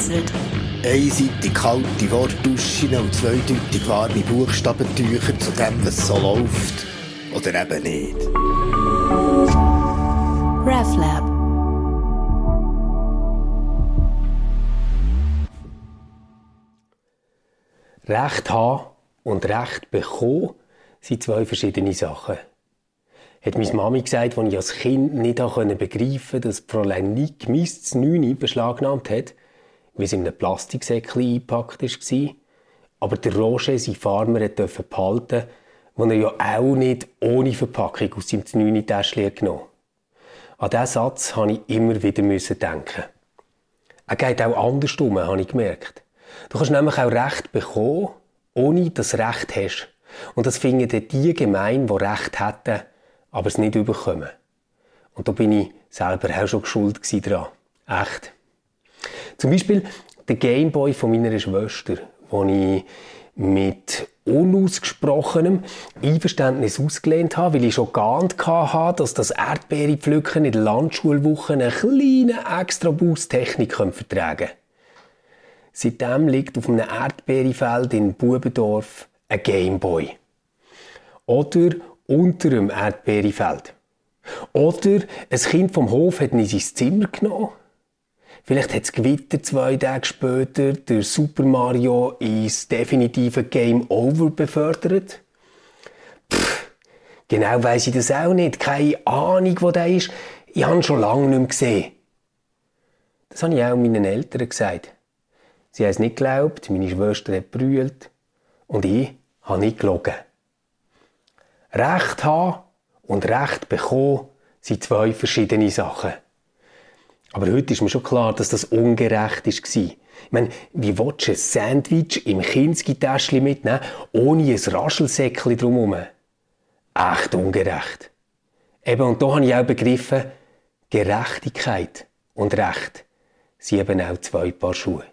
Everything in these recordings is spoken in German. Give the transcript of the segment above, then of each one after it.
Ungecancelt. Einseitig kalte Wortduschen und zweideutig warme Buchstabentücher zu dem, was so läuft. Oder eben nicht. RefLab. Recht haben und Recht bekommen sind zwei verschiedene Sachen. Hat meine Mami gesagt, als ich als Kind nicht begreifen konnte, dass Fräulein Nick mein 9 beschlagnahmt hat, wie es in einem Plastiksäckchen eingepackt war. Aber der Roger, sein Farmer, durfte behalten, wo er ja auch nicht ohne Verpackung aus seinem 9 Täschchen genommen An diesen Satz musste ich immer wieder denken. Er geht auch andersrum, habe ich gemerkt. Du kannst nämlich auch Recht bekommen, ohne dass du Recht hast. Und das finden die gemein, die Recht hätten, aber es nicht bekommen. Und da bin ich selber auch schon schuld daran. Echt. Zum Beispiel der Gameboy von meiner Schwester, den ich mit unausgesprochenem Einverständnis ausgelehnt habe, weil ich schon geahnt hatte, dass das Erdbeerpflücken in der Landschulwoche eine kleine extra Boost-Technik vertragen kann. Seitdem liegt auf einem Erdbeerfeld in Bubendorf ein Gameboy. Oder unter dem Erdbeerfeld. Oder ein Kind vom Hof hat ihn in sein Zimmer genommen Vielleicht hat das Gewitter zwei Tage später der Super Mario ins definitive Game Over befördert. Pff, genau weiss ich das auch nicht. Keine Ahnung, wo der ist. Ich habe ihn schon lange nicht mehr gesehen. Das habe ich auch meinen Eltern gesagt. Sie haben es nicht geglaubt, meine Schwester hat brüllt und ich habe nicht gelogen. Recht haben und Recht bekommen sind zwei verschiedene Sachen. Aber heute ist mir schon klar, dass das ungerecht war. Ich meine, wie willst du ein Sandwich im Kinski-Täschchen mitnehmen, ohne ein Raschelsäckchen drumherum? Echt ungerecht. Eben, und da habe ich auch begriffen, Gerechtigkeit und Recht sind eben auch zwei Paar Schuhe.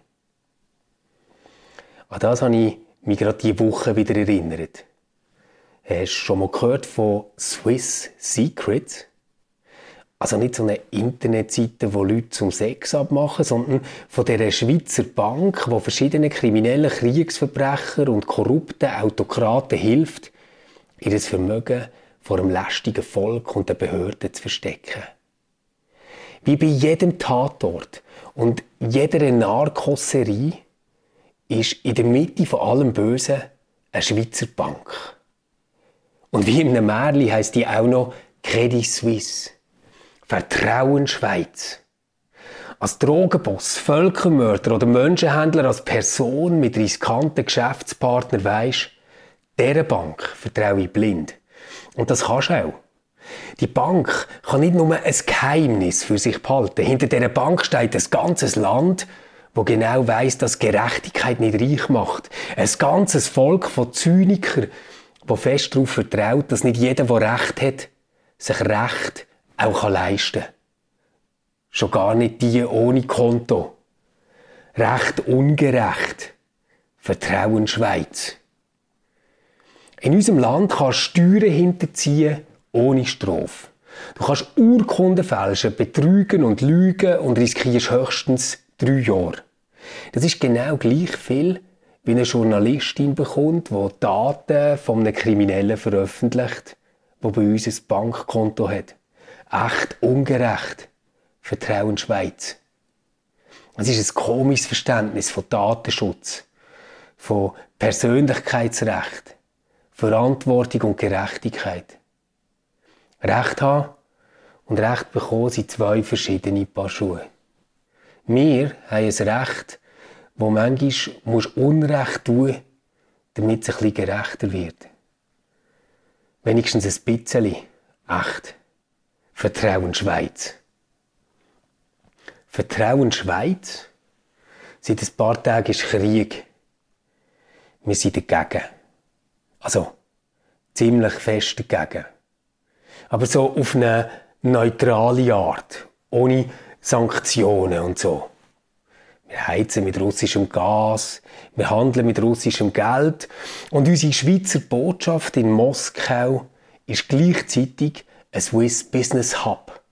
An das habe ich mich gerade diese Woche wieder erinnert. Hast du schon mal gehört von Swiss Secrets? Also nicht so eine Internetseite, wo Leute zum Sex abmachen, sondern von der Schweizer Bank, wo verschiedene kriminelle Kriegsverbrecher und korrupte Autokraten hilft, ihr Vermögen vor einem lästigen Volk und den Behörden zu verstecken. Wie bei jedem Tatort und jeder Narkosserie ist in der Mitte von allem Bösen eine Schweizer Bank. Und wie in einem Märchen heisst die auch noch Credit Suisse. Vertrauen Schweiz. Als Drogenboss, Völkermörder oder Menschenhändler als Person mit riskanten Geschäftspartner weisst, dieser Bank vertraue ich blind. Und das kannst du auch. Die Bank kann nicht nur ein Geheimnis für sich behalten. Hinter dieser Bank steht ein ganzes Land, wo genau weiß, dass Gerechtigkeit nicht reich macht. Ein ganzes Volk von Zynikern, wo fest darauf vertraut, dass nicht jeder, der Recht hat, sich Recht auch leisten kann. Schon gar nicht die ohne Konto. Recht ungerecht. Vertrauen Schweiz. In unserem Land kannst du Steuern hinterziehen ohne Strafe. Du kannst Urkunden fälschen, betrügen und lügen und riskierst höchstens drei Jahre. Das ist genau gleich viel, wie eine Journalistin bekommt, die Daten von einem Kriminellen veröffentlicht, der bei uns ein Bankkonto hat echt ungerecht. Vertrauen Schweiz. Es ist ein komisches Verständnis von Datenschutz, von Persönlichkeitsrecht, Verantwortung und Gerechtigkeit. Recht haben und Recht bekommen sind zwei verschiedene Paar Schuhe. Wir haben ein Recht, wo manchmal Unrecht tun damit es ein bisschen gerechter wird. Wenigstens ein bisschen echt. Vertrauen Schweiz. Vertrauen Schweiz? Seit ein paar Tagen ist Krieg. Wir sind dagegen. Also, ziemlich fest dagegen. Aber so auf eine neutrale Art. Ohne Sanktionen und so. Wir heizen mit russischem Gas, wir handeln mit russischem Geld und unsere Schweizer Botschaft in Moskau ist gleichzeitig ein Swiss Business Hub.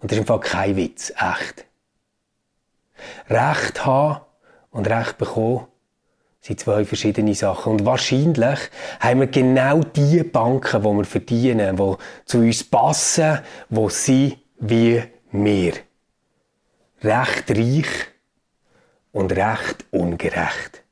Und das ist im Fall kein Witz, echt. Recht haben und Recht bekommen sind zwei verschiedene Sachen. Und wahrscheinlich haben wir genau die Banken, die wir verdienen, die zu uns passen, die sind wie wir. Recht reich und recht ungerecht.